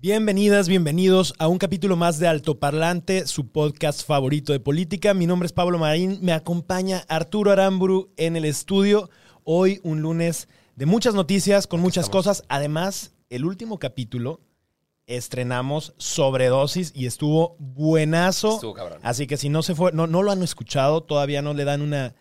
Bienvenidas, bienvenidos a un capítulo más de Altoparlante, su podcast favorito de política. Mi nombre es Pablo Marín, me acompaña Arturo Aramburu en el estudio. Hoy un lunes de muchas noticias, con muchas cosas. Además, el último capítulo estrenamos Sobredosis y estuvo buenazo. Estuvo cabrón. Así que si no se fue, no, no lo han escuchado, todavía no le dan una,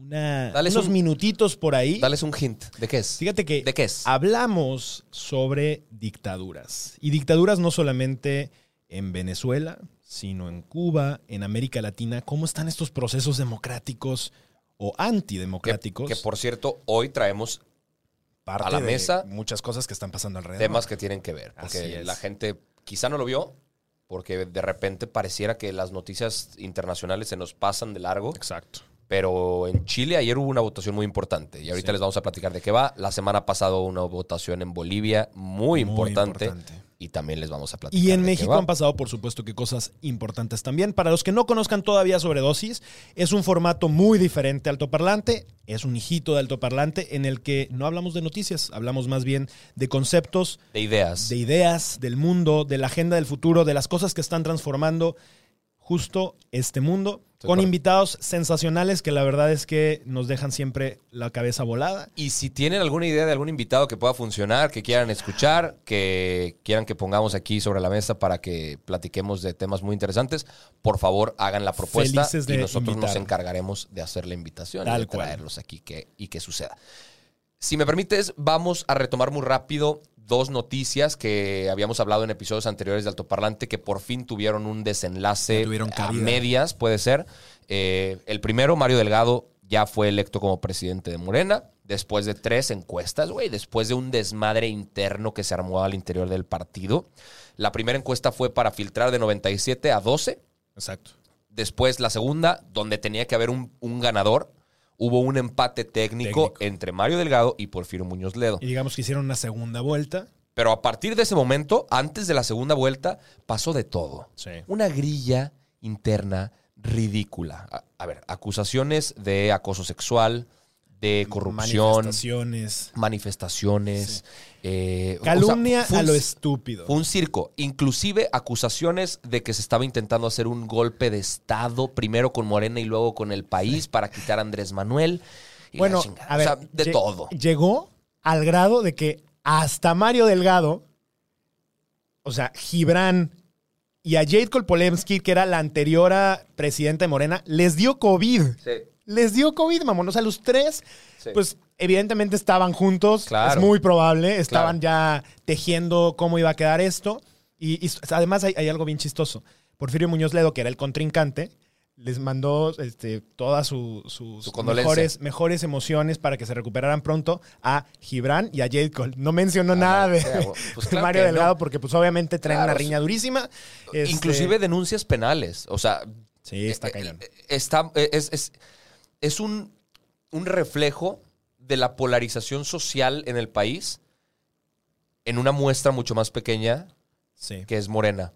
una unos un- minutitos por ahí. Dales un hint. ¿De qué es? Fíjate que ¿De qué es? hablamos sobre dictaduras. Y dictaduras no solamente en Venezuela, sino en Cuba, en América Latina. ¿Cómo están estos procesos democráticos o antidemocráticos? que, por cierto, hoy traemos Parte a la de mesa muchas cosas que están pasando alrededor. temas que tienen que ver. Porque la gente quizá no lo vio, porque de repente pareciera que las noticias internacionales se nos pasan de largo. Exacto. Pero en Chile ayer hubo una votación muy importante. Y ahorita Sí. les vamos a platicar de qué va. La semana pasada hubo una votación en Bolivia muy, Muy importante, importante. Y también les vamos a platicar. Y en de qué México va. han pasado, por supuesto, que cosas importantes también. Para los que no conozcan todavía Sobredosis, es un formato muy diferente a Altoparlante. Es un hijito de Altoparlante en el que no hablamos de noticias, hablamos más bien de conceptos, De ideas. de ideas, del mundo, de la agenda del futuro, de las cosas que están transformando justo este mundo, con invitados sensacionales que la verdad es que nos dejan siempre la cabeza volada. Y si tienen alguna idea de algún invitado que pueda funcionar, que quieran escuchar, que quieran que pongamos aquí sobre la mesa para que platiquemos de temas muy interesantes, por favor hagan la propuesta y nosotros nos encargaremos de hacer la invitación Tal y de cual. traerlos aquí que, y que suceda. Si me permites, vamos a retomar muy rápido dos noticias que habíamos hablado en episodios anteriores de Altoparlante que por fin tuvieron un desenlace tuvieron a medias, puede ser. Eh, el primero, Mario Delgado, ya fue electo como presidente de Morena, después de tres encuestas, güey, después de un desmadre interno que se armó al interior del partido. La primera encuesta fue para filtrar de 97 a 12. Exacto. Después la segunda, donde tenía que haber un, un ganador. Hubo un empate técnico, Técnico. entre Mario Delgado y Porfirio Muñoz Ledo. Y digamos que hicieron una segunda vuelta. Pero a partir de ese momento, antes de la segunda vuelta, pasó de todo. Sí. Una grilla interna ridícula. A, a ver, acusaciones de acoso sexual, de corrupción, Manifestaciones. manifestaciones. Eh, o sea, Calumnia a lo estúpido. Fue un circo. Inclusive acusaciones de que se estaba intentando hacer un golpe de Estado, primero con Morena y luego con el país, para quitar a Andrés Manuel. y Bueno, chingada. a ver, O sea, de todo. Llegó al grado de que hasta Mario Delgado, o sea, Gibran y a Jade Kolpolemsky, que era la anterior presidenta de Morena, les dio COVID. Les dio COVID, mamón. O sea, los tres, Sí. pues evidentemente estaban juntos. Claro. Es muy probable. Estaban ya tejiendo cómo iba a quedar esto. Y, y además hay, hay algo bien chistoso. Porfirio Muñoz Ledo, que era el contrincante, les mandó este, todas su- sus Su mejores, mejores emociones para que se recuperaran pronto a Gibran y a Jade Cole. No mencionó Ah, nada de, pues claro Mario Delgado no. porque pues obviamente traen Claro, una riña durísima. Este, Inclusive denuncias penales. O sea, Sí, está eh, cañón. eh, está- es, es- es un, un reflejo de la polarización social en el país en una muestra mucho más pequeña Sí. que es Morena.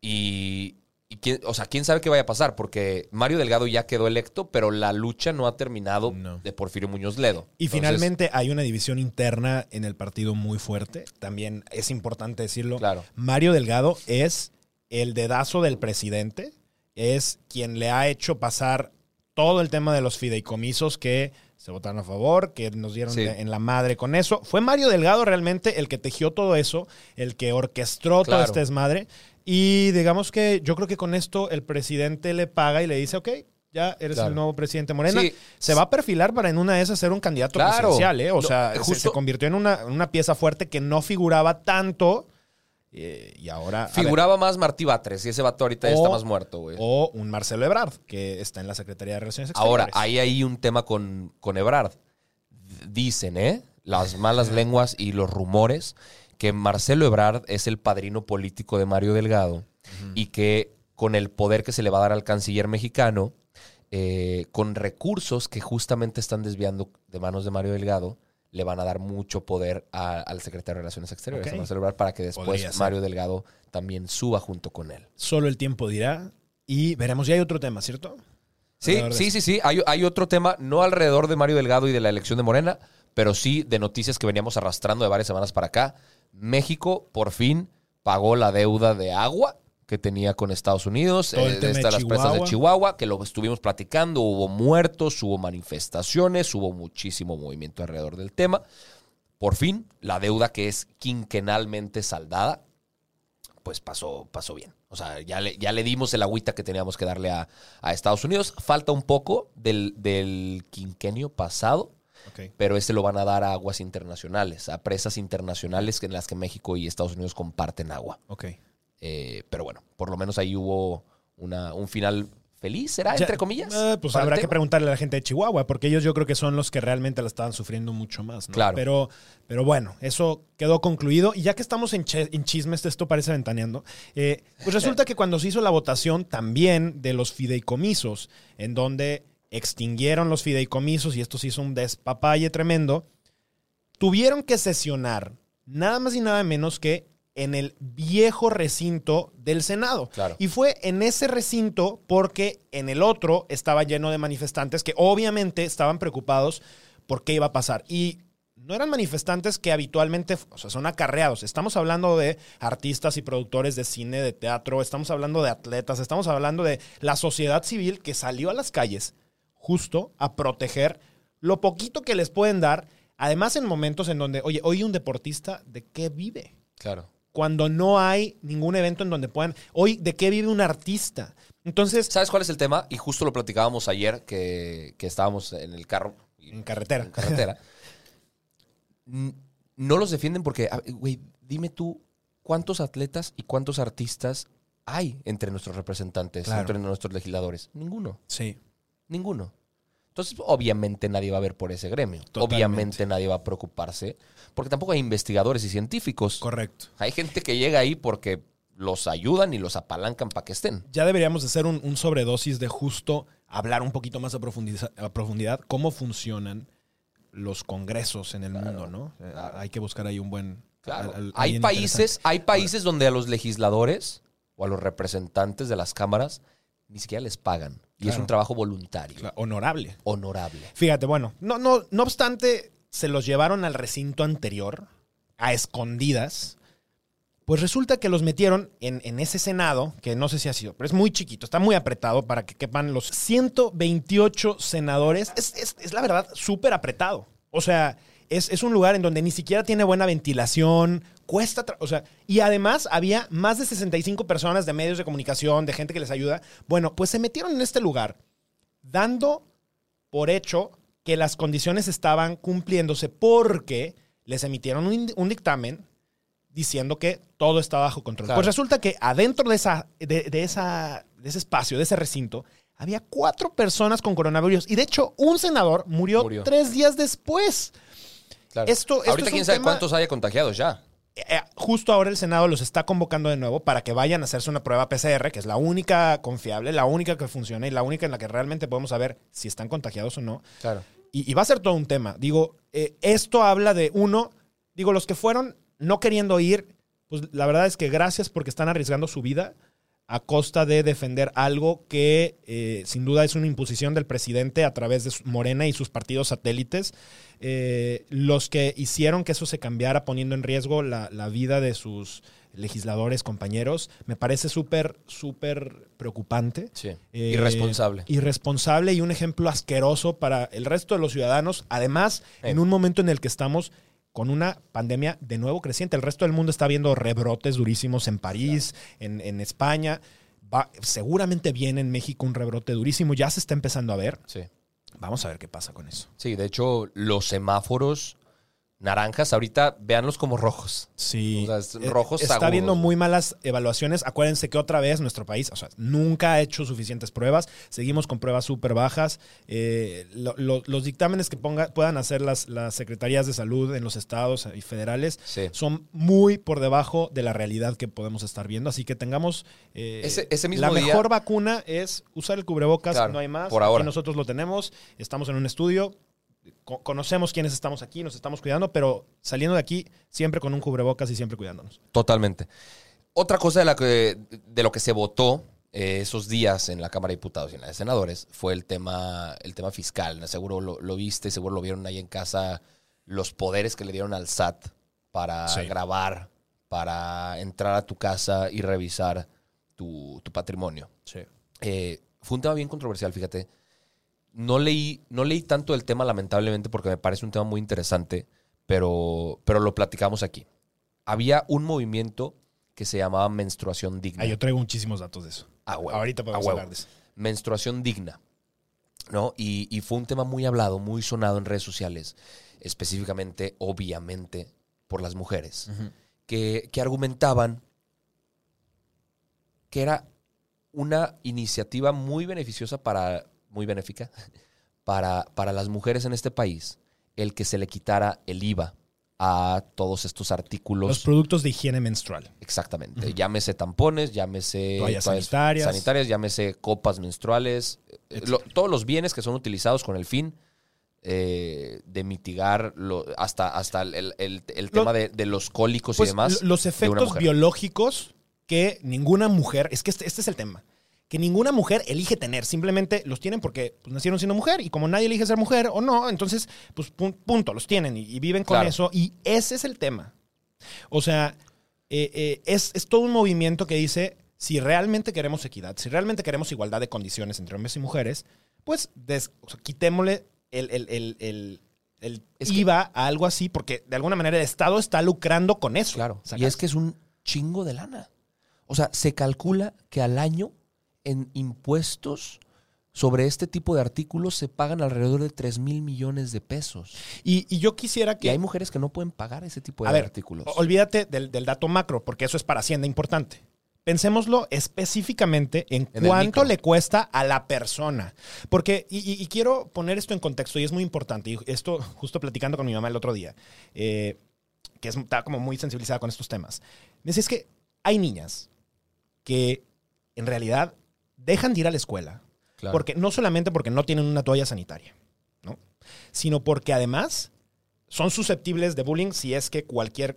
Y, y quién, o sea, quién sabe qué vaya a pasar, porque Mario Delgado ya quedó electo, pero la lucha no ha terminado No. de Porfirio Muñoz Ledo. Y Entonces, finalmente hay una división interna en el partido muy fuerte. También es importante decirlo. Claro. Mario Delgado es el dedazo del presidente. Es quien le ha hecho pasar todo el tema de los fideicomisos que se votaron a favor, que nos dieron Sí. en la madre con eso. Fue Mario Delgado realmente el que tejió todo eso, el que orquestó todo Claro. este desmadre. Y digamos que yo creo que con esto el presidente le paga y le dice, ok, ya eres Claro. el nuevo presidente Morena. Sí. Se va a perfilar para en una de esas ser un candidato Claro. presidencial, ¿eh? O No, sea, se- se, justo- convirtió en una, una pieza fuerte que no figuraba tanto. Eh, y ahora... ver, Figuraba más Martí Batres y ese vato ahorita ya está más muerto, güey. o un Marcelo Ebrard, que está en la Secretaría de Relaciones Ahora, Exteriores. hay ahí un tema con, con Ebrard. Dicen, ¿eh? Las malas lenguas y los rumores que Marcelo Ebrard es el padrino político de Mario Delgado y que con el poder que se le va a dar al canciller mexicano, eh, con recursos que justamente están desviando de manos de Mario Delgado, le van a dar mucho poder a- al secretario de Relaciones Exteriores, Ok. a Marcelo Ebrard, para que después. Mario Delgado también suba junto con él. Solo el tiempo dirá. Y veremos, ya hay otro tema, ¿cierto? Sí, sí, sí, sí. Hay, hay otro tema, no alrededor de Mario Delgado y de la elección de Morena, pero sí de noticias que veníamos arrastrando de varias semanas para acá. México por fin pagó la deuda de agua que tenía con Estados Unidos, eh, de estas las presas de Chihuahua. Que lo estuvimos platicando, hubo muertos, hubo manifestaciones, hubo muchísimo movimiento alrededor del tema. Por fin, la deuda que es quinquenalmente saldada, pues pasó, pasó bien. O sea, ya le, ya le dimos el agüita que teníamos que darle a, a Estados Unidos. Falta un poco del, del quinquenio pasado, pero este lo van a dar a aguas internacionales, a presas internacionales en las que México y Estados Unidos comparten agua. Eh, pero bueno, por lo menos ahí hubo una, un final feliz, ¿será? Ya, Entre comillas. eh, pues habrá que preguntarle a la gente de Chihuahua, porque ellos yo creo que son los que realmente la estaban sufriendo mucho más, ¿no? Claro. Pero, pero bueno, eso quedó concluido. Y ya que estamos en chismes, esto parece ventaneando, eh, pues resulta que cuando se hizo la votación también de los fideicomisos, en donde extinguieron los fideicomisos y esto se hizo un despapalle tremendo, tuvieron que sesionar nada más y nada menos que en el viejo recinto del Senado. Claro. Y fue en ese recinto porque en el otro estaba lleno de manifestantes que obviamente estaban preocupados por qué iba a pasar. Y no eran manifestantes que habitualmente, o sea, son acarreados. Estamos hablando de artistas y productores de cine, de teatro, estamos hablando de atletas, estamos hablando de la sociedad civil que salió a las calles justo a proteger lo poquito que les pueden dar. Además, en momentos en donde, oye, hoy un deportista, ¿de qué vive? Claro. Cuando no hay ningún evento en donde puedan. Hoy, ¿de qué vive un artista? Entonces, ¿Sabes cuál es el tema? Y justo lo platicábamos ayer que, que estábamos en el carro. en carretera. en carretera. No los defienden porque, güey, dime tú, ¿cuántos atletas y cuántos artistas hay entre nuestros representantes, Claro. entre nuestros legisladores? Ninguno, Sí. ninguno. Entonces, obviamente nadie va a ver por ese gremio. Totalmente. Obviamente nadie va a preocuparse, porque tampoco hay investigadores y científicos. Correcto. Hay gente que llega ahí porque los ayudan y los apalancan para que estén. Ya deberíamos de hacer un, un sobredosis de justo hablar un poquito más a, a profundidad cómo funcionan los congresos en el mundo, ¿no? Eh, Hay que buscar ahí un buen... Claro. al- al- hay países, hay países donde a los legisladores o a los representantes de las cámaras ni siquiera les pagan. Y es un trabajo voluntario. Honorable. honorable. Fíjate, bueno, no, no, no obstante, se los llevaron al recinto anterior, a escondidas. Pues resulta que los metieron en, en ese Senado, que no sé si ha sido, pero es muy chiquito, está muy apretado para que quepan los 128 senadores. Es, es- es la verdad súper apretado. O sea, es, es un lugar en donde ni siquiera tiene buena ventilación, cuesta, o sea, y además había más de 65 personas de medios de comunicación, de gente que les ayuda. Bueno, pues se metieron en este lugar dando por hecho que las condiciones estaban cumpliéndose porque les emitieron un, un dictamen diciendo que todo está bajo control. Claro. Pues resulta que adentro de, esa, de, de esa, de ese espacio, de ese recinto, había cuatro personas con coronavirus. Y de hecho, un senador murió, Murió. tres días después. Claro. Esto- esto Ahorita es quién sabe tema- cuántos haya contagiados ya. Eh, justo ahora el Senado los está convocando de nuevo para que vayan a hacerse una prueba PCR, que es la única confiable, la única que funciona y la única en la que realmente podemos saber si están contagiados o no. Claro. Y, y va a ser todo un tema. Digo, eh, esto habla de uno, digo, los que fueron no queriendo ir, pues la verdad es que gracias porque están arriesgando su vida a costa de defender algo que eh, sin duda es una imposición del presidente a través de Morena y sus partidos satélites, eh, los que hicieron que eso se cambiara poniendo en riesgo la, la vida de sus, legisladores, compañeros, me parece súper, súper preocupante. Sí. Eh, Irresponsable. Irresponsable y un ejemplo asqueroso para el resto de los ciudadanos. Además, Eh. en un momento en el que estamos con una pandemia de nuevo creciente. El resto del mundo está viendo rebrotes durísimos en París, en, en España. Va- seguramente viene en México un rebrote durísimo. Ya se está empezando a ver. Sí. Vamos a ver qué pasa con eso. Sí, de hecho, los semáforos naranjas, ahorita véanlos como rojos. Sí. O sea, Eh, rojos Está agudos, viendo muy malas evaluaciones. Acuérdense que otra vez nuestro país, o sea, nunca ha hecho suficientes pruebas. Seguimos con pruebas súper bajas. Eh, lo- lo- los dictámenes que ponga- puedan hacer las, las secretarías de salud en los estados y federales Sí. son muy por debajo de la realidad que podemos estar viendo. Así que tengamos. eh, Ese- ese mismo la día- mejor vacuna es usar el cubrebocas, Claro, no hay más. por Aquí ahora. nosotros lo tenemos. Estamos en un estudio. Co- conocemos quiénes estamos aquí, nos estamos cuidando, pero saliendo de aquí siempre con un cubrebocas y siempre cuidándonos. Totalmente. Otra cosa de, la que, de lo que se votó eh, esos días en la Cámara de Diputados y en la de Senadores fue el tema, el tema fiscal. Seguro lo, lo viste, seguro lo vieron ahí en casa, los poderes que le dieron al SAT para Sí. grabar, para entrar a tu casa y revisar tu, tu patrimonio. Eh, fue un tema bien controversial, fíjate. No leí, no leí tanto el tema, lamentablemente, porque me parece un tema muy interesante, pero, pero lo platicamos aquí. Había un movimiento que se llamaba menstruación digna. Ah, yo traigo muchísimos datos de eso. A huevo, Ahorita podemos a huevo. hablar de eso. Menstruación digna. ¿No? Y, y fue un tema muy hablado, muy sonado en redes sociales, específicamente, obviamente, por las mujeres, que, que argumentaban que era una iniciativa muy beneficiosa para, muy benéfica, para, para las mujeres en este país, el que se le quitara el IVA a todos estos artículos. Los productos de higiene menstrual. Exactamente. Llámese tampones, llámese Toallas sanitarias. sanitarias, llámese copas menstruales, eh, lo- todos los bienes que son utilizados con el fin eh, de mitigar lo- hasta, hasta el, el- el- el Lo- tema de, de los cólicos Pues y demás. lo- los efectos biológicos que ninguna mujer, es que este, este es el tema, que ninguna mujer elige tener, simplemente los tienen porque pues, nacieron siendo mujer y como nadie elige ser mujer o no, entonces, pues pun- punto, los tienen y, y viven con Claro. eso y ese es el tema. O sea, eh, eh, es, es todo un movimiento que dice, si realmente queremos equidad, si realmente queremos igualdad de condiciones entre hombres y mujeres, pues des- o sea, quitémosle el, el- el- el- el Es que- IVA a algo así, porque de alguna manera el Estado está lucrando con eso. Claro. Y es que es un chingo de lana. O sea, se calcula que al año en impuestos sobre este tipo de artículos se pagan alrededor de 3 mil millones de pesos. Y, y yo quisiera Y que... hay mujeres que no pueden pagar ese tipo de a ver, artículos. olvídate del, del dato macro, porque eso es para Hacienda importante. Pensémoslo específicamente en, cuánto le cuesta a la persona. Porque, y, y- y quiero poner esto en contexto, y es muy importante, y esto justo platicando con mi mamá el otro día, eh, que es- está como muy sensibilizada con estos temas. Me decía, es que hay niñas que en realidad dejan de ir a la escuela Claro. porque no solamente porque no tienen una toalla sanitaria, ¿no? Sino porque además son susceptibles de bullying si es que cualquier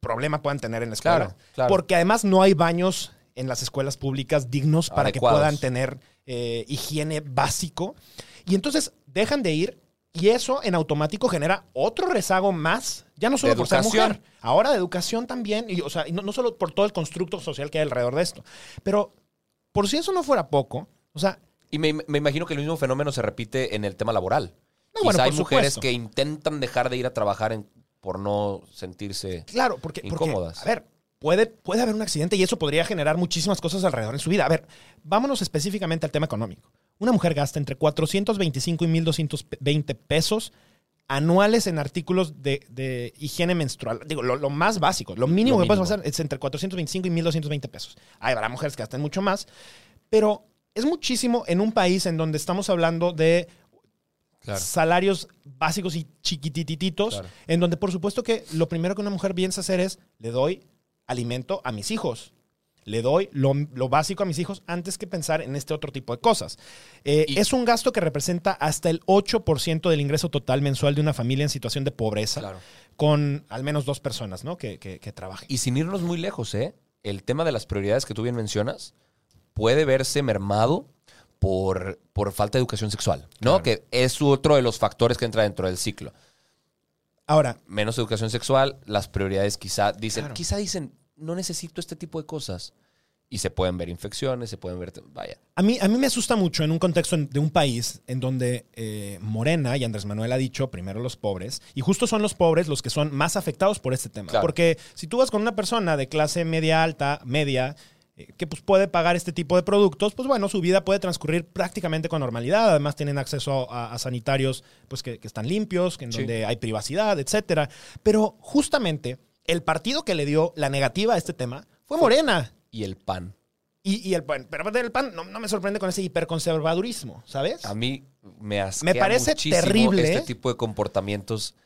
problema puedan tener en la escuela. Claro, claro. Porque además no hay baños en las escuelas públicas dignos para Adecuados. que puedan tener eh, higiene básico. Y entonces dejan de ir y eso en automático genera otro rezago más, ya no solo De por ser educación. mujer, ahora de educación también, y, o sea, y no, no solo por todo el constructo social que hay alrededor de esto, pero por si eso no fuera poco, o sea, Y me, me imagino que el mismo fenómeno se repite en el tema laboral. No, Quizá bueno, hay mujeres supuesto. que intentan dejar de ir a trabajar en- por no sentirse... Claro, porque, porque, Incómodas. a ver, puede, puede haber un accidente y eso podría generar muchísimas cosas alrededor en su vida. A ver, vámonos específicamente al tema económico. Una mujer gasta entre 425 y 1220 pesos anuales en artículos de, de higiene menstrual. Digo, lo, lo más básico, lo mínimo Lo que puedes mínimo. hacer es entre 425 y 1220 pesos. Hay habrá mujeres que gasten mucho más, pero es muchísimo en un país en donde estamos hablando de salarios básicos y chiquitititos, Claro. en donde por supuesto que lo primero que una mujer piensa hacer es, le doy alimento a mis hijos. Le doy lo, lo básico a mis hijos antes que pensar en este otro tipo de cosas. Eh, Y- es un gasto que representa hasta el 8% del ingreso total mensual de una familia en situación de pobreza, Claro. con al menos dos personas ¿no? que, que- que trabajen. Y sin irnos muy lejos, ¿eh? El tema de las prioridades que tú bien mencionas puede verse mermado por, por falta de educación sexual, ¿no? Claro. Que es otro de los factores que entra dentro del ciclo. Ahora, Menos educación sexual, las prioridades quizá dicen, Claro. quizá dicen, no necesito este tipo de cosas. Y se pueden ver infecciones, se pueden ver, vaya. A mí, a mí me asusta mucho en un contexto de un país en donde eh, Morena y Andrés Manuel ha dicho primero los pobres, y justo son los pobres los que son más afectados por este tema. Claro. Porque si tú vas con una persona de clase media alta, media, eh, que pues puede pagar este tipo de productos, pues bueno, su vida puede transcurrir prácticamente con normalidad. Además tienen acceso a, a sanitarios pues que, que están limpios, que en Sí. donde hay privacidad, etcétera. Pero justamente el partido que le dio la negativa a este tema fue Morena. Y el pan. Y, y el pan, pero aparte del pan no, no me sorprende con ese hiperconservadurismo, ¿sabes? A mí me asquea Me parece muchísimo terrible. este tipo de comportamientos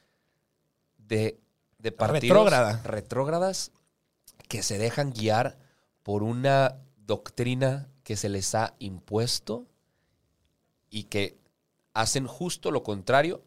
de, de partidos Retrógrada. retrógradas que se dejan guiar por una doctrina que se les ha impuesto y que hacen justo lo contrario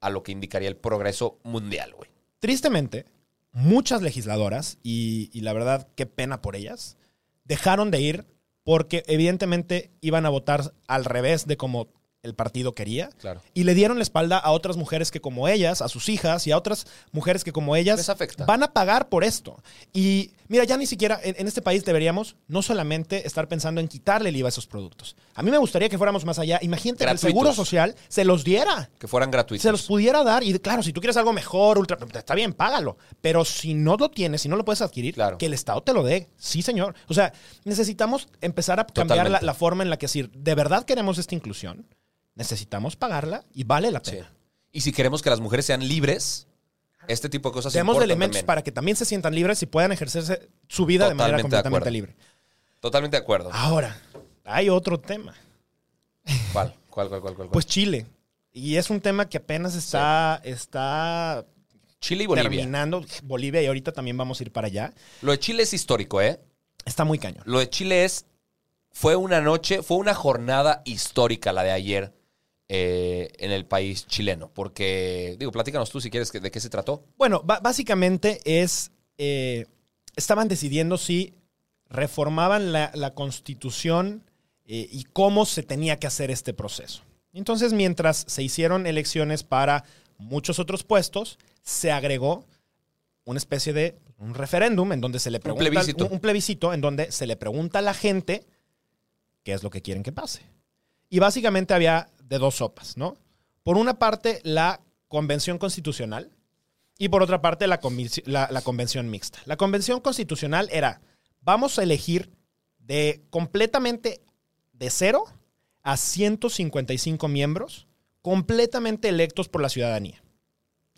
a lo que indicaría el progreso mundial, güey. Tristemente, muchas legisladoras, y, la verdad, qué pena por ellas, dejaron de ir porque evidentemente iban a votar al revés de como el partido quería. Claro. Y le dieron la espalda a otras mujeres que como ellas, a sus hijas y a otras mujeres que como ellas van a pagar por esto. Y mira, ya ni siquiera en, en este país deberíamos no solamente estar pensando en quitarle el IVA a esos productos. A mí me gustaría que fuéramos más allá. Imagínate que el. Seguro Social se los diera. Que fueran gratuitos. Se los pudiera dar y claro, si tú quieres algo mejor, ultra, está bien, págalo. Pero si no lo tienes, si no lo puedes adquirir, Claro. que el Estado te lo dé. Sí, señor. O sea, necesitamos empezar a cambiar la, la forma en la que decir, de verdad queremos esta inclusión, necesitamos pagarla y vale la Sí. pena. Y si queremos que las mujeres sean libres, este tipo de cosas Demos elementos también. para que también se sientan libres y puedan ejercerse su vida de manera Totalmente de completamente acuerdo. libre. Totalmente de acuerdo. Ahora, hay otro tema. ¿Cuál? ¿Cuál, cuál, cuál, cuál? cuál? Pues Chile. Y es un tema que apenas está, está Chile y Bolivia. terminando. Bolivia y ahorita también vamos a ir para allá. Lo de Chile es histórico, ¿eh? Está muy cañón. Lo de Chile es. Fue una noche, fue una jornada histórica la de ayer eh, en el país chileno. Porque, digo, platícanos tú si quieres de qué se trató. Bueno, básicamente es. eh, estaban decidiendo si reformaban la, la constitución eh, y cómo se tenía que hacer este proceso. Entonces, mientras se hicieron elecciones para muchos otros puestos, se agregó una especie de un referéndum en donde se le pregunta plebiscito. un- un plebiscito en donde se le pregunta a la gente qué es lo que quieren que pase. Y básicamente había de dos sopas, ¿no? Por una parte, la convención constitucional y por otra parte, la, convenci- la- la convención mixta. La convención constitucional era, vamos a elegir de completamente de cero a 155 miembros completamente electos por la ciudadanía.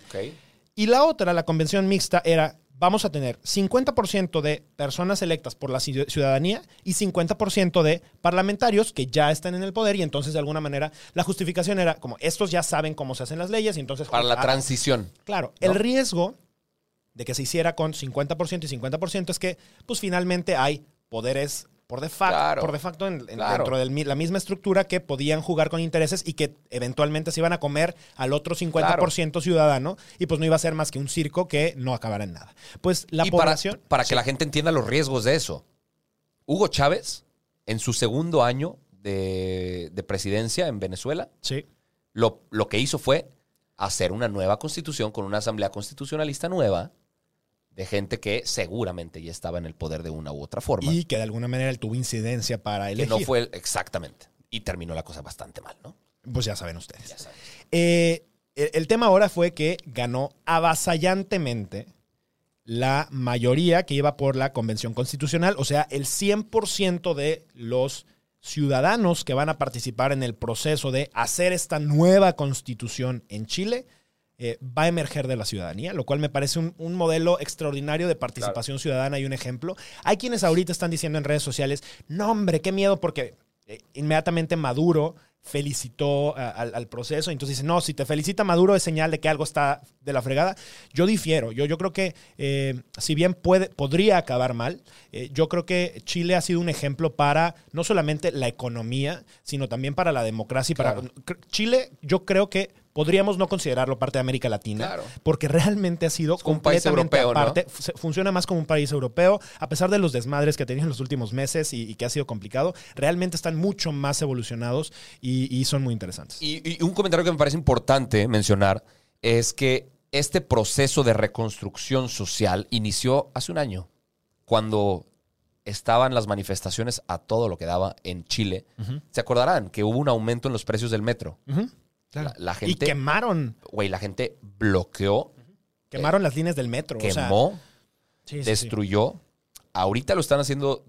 Ok. Y la otra, la convención mixta, era vamos a tener 50% de personas electas por la ci- ciudadanía y 50% de parlamentarios que ya están en el poder y entonces de alguna manera la justificación era como estos ya saben cómo se hacen las leyes y entonces... Para la ah, transición. Claro, ¿no? el riesgo de que se hiciera con 50% y 50% es que pues finalmente hay poderes por de facto, Claro. por de facto en- en- Claro. dentro de la misma estructura que podían jugar con intereses y que eventualmente se iban a comer al otro 50% ciudadano y pues no iba a ser más que un circo que no acabara en nada. Pues la y para, población... para que la gente entienda los riesgos de eso. Hugo Chávez, en su segundo año de, de presidencia en Venezuela, Sí. lo, lo que hizo fue hacer una nueva constitución con una asamblea constitucionalista nueva de gente que seguramente ya estaba en el poder de una u otra forma. Y que de alguna manera él tuvo incidencia para que elegir. no fue exactamente. Y terminó la cosa bastante mal, ¿no? Pues ya saben ustedes. Ya. Eh, el, el tema ahora fue que ganó avasallantemente la mayoría que iba por la Convención Constitucional, o sea, el 100% de los ciudadanos que van a participar en el proceso de hacer esta nueva constitución en Chile eh, va a emerger de la ciudadanía, lo cual me parece un, un modelo extraordinario de participación ciudadana y un ejemplo. Hay quienes ahorita están diciendo en redes sociales, no hombre, qué miedo, porque eh, inmediatamente Maduro felicitó a- al, al proceso. Entonces dice, no, si te felicita Maduro es señal de que algo está de la fregada. Yo difiero. Yo, yo creo que eh, si bien puede, podría acabar mal, eh, yo creo que Chile ha sido un ejemplo para no solamente la economía, sino también para la democracia. y para Claro. Chile, yo creo que podríamos no considerarlo parte de América Latina, Claro. porque realmente ha sido como un país completamente europeo, ¿no? aparte. Fu- Funciona más como un país europeo, a pesar de los desmadres que ha tenido en los últimos meses y, y que ha sido complicado. Realmente están mucho más evolucionados y, y son muy interesantes. Y, y un comentario que me parece importante mencionar es que este proceso de reconstrucción social inició hace un año. cuando estaban las manifestaciones a todo lo que daba en Chile, se acordarán que hubo un aumento en los precios del metro. Ujú, claro. La, la Y gente, quemaron, güey, la gente bloqueó, quemaron las líneas del metro. o sea, quemó, sí, sí, sí. destruyó. Ahorita lo están haciendo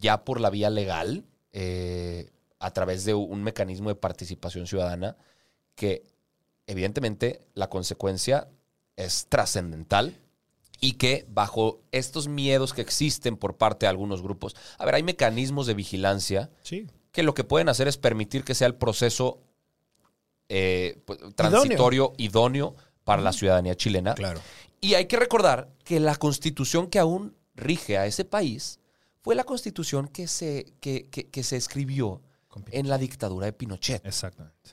ya por la vía legal, eh, a través de un mecanismo de participación ciudadana, que evidentemente la consecuencia es trascendental y que bajo estos miedos que existen por parte de algunos grupos, a ver, hay mecanismos de vigilancia Sí. que lo que pueden hacer es permitir que sea el proceso eh, pues, transitorio, idóneo para la ciudadanía chilena. Claro. Y hay que recordar que la constitución que aún rige a ese país fue la constitución que se, que, que- que se escribió en la dictadura de Pinochet. Exactamente.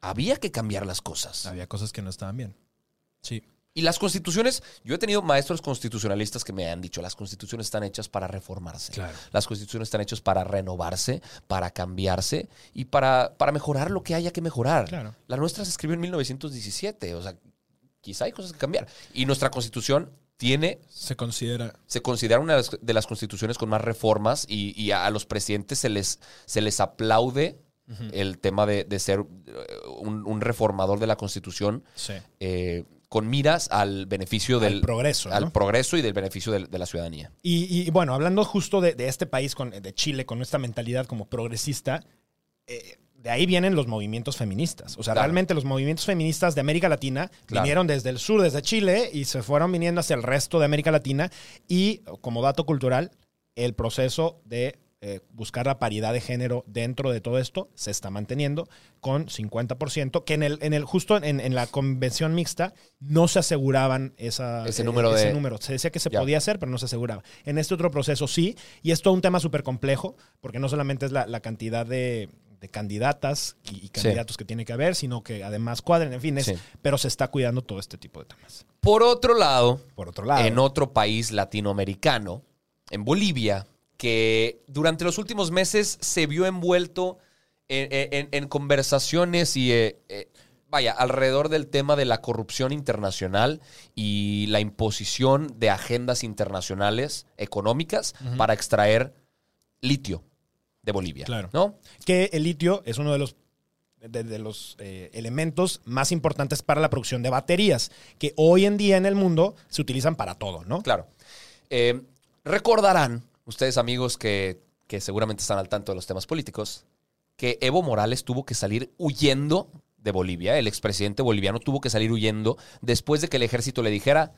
Había que cambiar las cosas. Había cosas que no estaban bien. Sí. Y las constituciones, yo he tenido maestros constitucionalistas que me han dicho, las constituciones están hechas para reformarse. Claro. Las constituciones están hechas para renovarse, para cambiarse y para, para mejorar lo que haya que mejorar. Claro. La nuestra se escribió en 1917, o sea, quizá hay cosas que cambiar. Y nuestra constitución tiene Se considera. se considera una de las- constituciones con más reformas y, y a los presidentes se les, se les aplaude el tema de, de ser eh, un, un reformador de la constitución Sí. eh, con miras al beneficio del Al progreso, ¿no? al progreso y del beneficio de, la ciudadanía. Y, y, bueno, hablando justo de, de este país, con, de Chile, con esta mentalidad como progresista, eh, de ahí vienen los movimientos feministas. O sea, Claro. realmente los movimientos feministas de América Latina Claro. vinieron desde el sur, desde Chile, y se fueron viniendo hacia el resto de América Latina. Y como dato cultural, el proceso de eh, buscar la paridad de género dentro de todo esto se está manteniendo con 50%, que en el, en el justo en, en la convención mixta no se aseguraban esa, Ese eh, número ese de- número. Se decía que se podía hacer, pero no se aseguraba. En este otro proceso sí, y es todo un tema súper complejo, porque no solamente es la, la cantidad de, de candidatas y, y candidatos que tiene que haber, sino que además cuadren, en fin, es- Sí. pero se está cuidando todo este tipo de temas. Por otro lado, Por otro lado, en otro país latinoamericano, en Bolivia, que durante los últimos meses se vio envuelto en, en- en conversaciones y, eh, eh, vaya, alrededor del tema de la corrupción internacional y la imposición de agendas internacionales económicas para extraer litio de Bolivia. Claro. ¿No? que el litio es uno de los de, de los eh, elementos más importantes para la producción de baterías, que hoy en día en el mundo se utilizan para todo, ¿no? Claro. Eh, recordarán, ustedes amigos que, que seguramente están al tanto de los temas políticos, que Evo Morales tuvo que salir huyendo de Bolivia. El expresidente boliviano tuvo que salir huyendo después de que el ejército le dijera,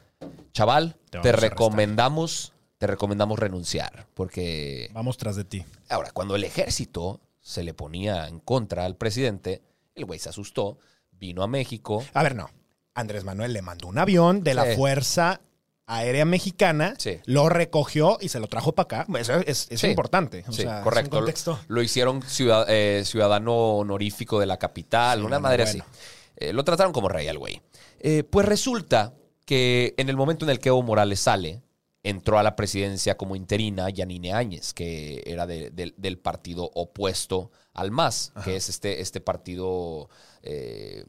chaval, Te recomendamos, te recomendamos renunciar. Porque Vamos tras de ti. ahora, cuando el ejército se le ponía en contra al presidente, el güey se asustó, vino a México. A ver, no. Andrés Manuel le mandó un avión de la Sí. Fuerza Aérea Mexicana, Sí. lo recogió y se lo trajo para acá. Eso es, es Sí. importante. O Sí, sea, correcto. contexto. Lo hicieron ciudad- eh, ciudadano honorífico de la capital, una madre bueno. así. Eh, lo trataron como rey al güey. Eh, pues resulta que en el momento en el que Evo Morales sale, entró a la presidencia como interina Yanine Áñez, que era de- de- del partido opuesto al MAS, que es este, este partido eh,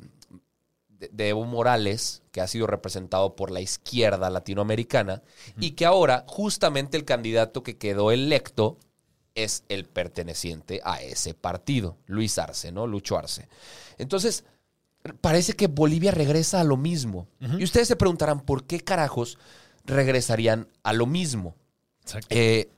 de, Evo Morales, que ha sido representado por la izquierda latinoamericana, y que ahora justamente el candidato que quedó electo es el perteneciente a ese partido, Luis Arce, ¿no? Lucho Arce. Entonces, parece que Bolivia regresa a lo mismo. Y ustedes se preguntarán, ¿por qué carajos regresarían a lo mismo? Exacto. Eh,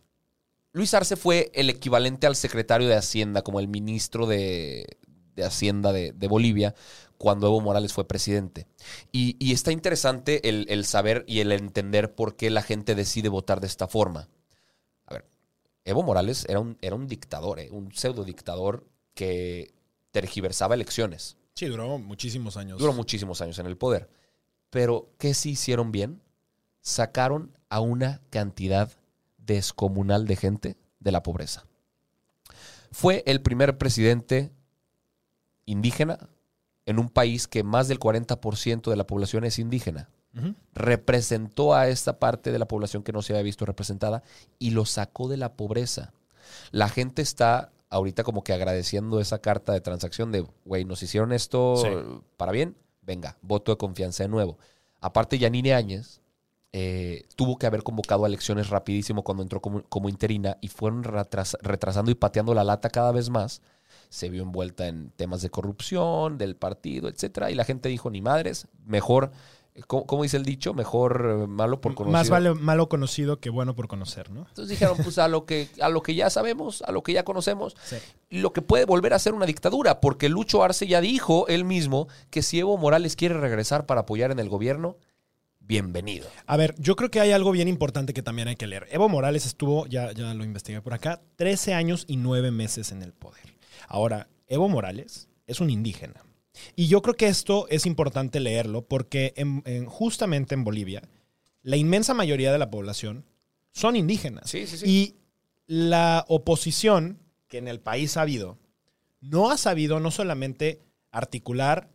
Luis Arce fue el equivalente al secretario de Hacienda, como el ministro de, de Hacienda de, de Bolivia, cuando Evo Morales fue presidente. Y, y está interesante el, el saber y el entender por qué la gente decide votar de esta forma. A ver, Evo Morales era un, era un dictador, eh, un pseudo dictador que tergiversaba elecciones. Sí, duró muchísimos años. Duró muchísimos años en el poder. Pero, ¿qué sí hicieron bien? Sacaron a una cantidad descomunal de gente de la pobreza. Fue el primer presidente indígena en un país que más del 40% de la población es indígena. Representó a esta parte de la población que no se había visto representada y lo sacó de la pobreza. La gente está ahorita como que agradeciendo esa carta de transacción de, güey, nos hicieron esto Sí. para bien, venga, voto de confianza de nuevo. Aparte, Yanine Áñez eh, tuvo que haber convocado a elecciones rapidísimo cuando entró como, como interina y fueron retras- retrasando y pateando la lata cada vez más. Se vio envuelta en temas de corrupción, del partido, etcétera, y la gente dijo, ni madres, mejor, ¿cómo, cómo dice el dicho? Mejor eh, malo por conocido. Más vale malo conocido que bueno por conocer, ¿no? Entonces dijeron, pues a lo que, a lo que ya sabemos, a lo que ya conocemos, Sí. lo que puede volver a ser una dictadura, porque Lucho Arce ya dijo él mismo que si Evo Morales quiere regresar para apoyar en el gobierno, bienvenido. A ver, yo creo que hay algo bien importante que también hay que leer. Evo Morales estuvo, ya, ya lo investigué por acá, 13 años y 9 meses en el poder. Ahora, Evo Morales es un indígena. Y yo creo que esto es importante leerlo porque en- en- justamente en Bolivia, la inmensa mayoría de la población son indígenas. Sí, sí, sí. Y la oposición que en el país ha habido no ha sabido no solamente articular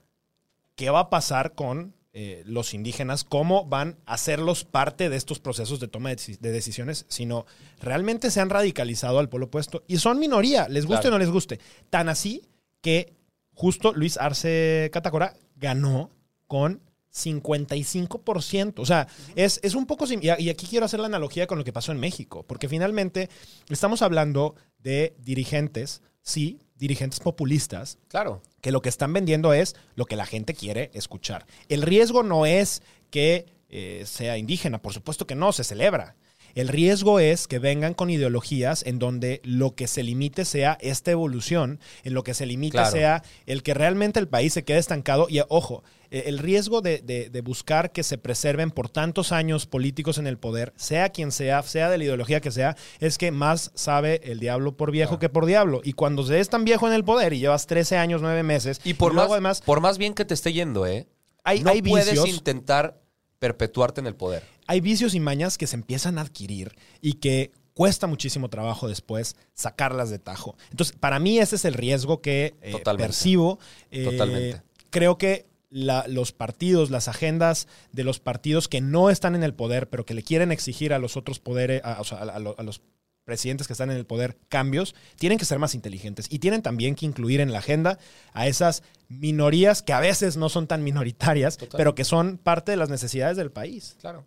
qué va a pasar con eh, los indígenas, cómo van a hacerlos parte de estos procesos de toma de, deci- de decisiones, sino realmente se han radicalizado al polo opuesto y son minoría, les guste Claro. o no les guste. Tan así que justo Luis Arce Catacora ganó con 55%. O sea, es, es un poco... y aquí quiero hacer la analogía con lo que pasó en México, porque finalmente estamos hablando de dirigentes, sí, dirigentes populistas, Claro. que lo que están vendiendo es lo que la gente quiere escuchar. El riesgo no es que eh, sea indígena, por supuesto que no, se celebra. El riesgo es que vengan con ideologías en donde lo que se limite sea esta evolución, en lo que se limite Claro. sea el que realmente el país se quede estancado. Y ojo, el riesgo de, de- de buscar que se preserven por tantos años políticos en el poder, sea quien sea, sea de la ideología que sea, es que más sabe el diablo por viejo que por diablo. Y cuando se es tan viejo en el poder y llevas 13 años, 9 meses, Y por, luego más, además por más bien que te esté yendo, ¿eh? hay, no hay puedes vicios, intentar perpetuarte en el poder. hay vicios y mañas que se empiezan a adquirir y que cuesta muchísimo trabajo después sacarlas de tajo. Entonces, para mí ese es el riesgo que eh, Totalmente. percibo. Eh, Totalmente. Creo que la- los partidos, las agendas de los partidos que no están en el poder, pero que le quieren exigir a los otros poderes, a, o sea, a- a lo- a los presidentes que están en el poder cambios, tienen que ser más inteligentes y tienen también que incluir en la agenda a esas minorías que a veces no son tan minoritarias, Total. pero que son parte de las necesidades del país. Claro.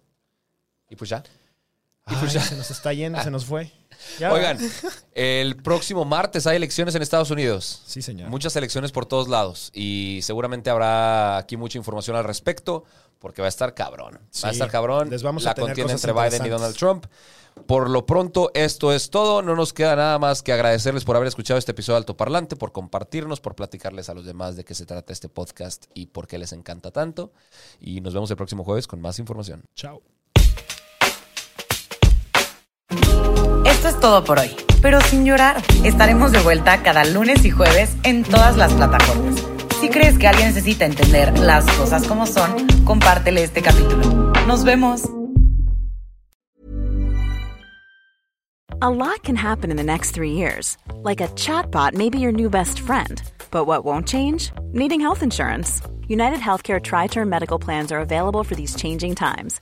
Y pues ya. Ay, pues ya. se nos está yendo, se nos fue. Ya. Oigan, el próximo martes hay elecciones en Estados Unidos. Sí, señor. Muchas elecciones por todos lados. Y seguramente habrá aquí mucha información al respecto, porque va a estar cabrón. Va a estar cabrón les vamos a la tener contienda cosas entre Biden y. Donald Trump. Por lo pronto, esto es todo. No nos queda nada más que agradecerles por haber escuchado este episodio de Alto Parlante, por compartirnos, por platicarles a los demás de qué se trata este podcast y por qué les encanta tanto. Y nos vemos el próximo jueves con más información. Chao. Esto es todo por hoy, pero sin llorar. Estaremos de vuelta cada lunes y jueves en todas las plataformas. Si crees que alguien necesita entender las cosas como son, compártele este capítulo. Nos vemos. A lot can happen in the next three years. Like a chatbot may be your new best friend. But what won't change? Needing health insurance. United Healthcare Tri Term Medical Plans are available for these changing times.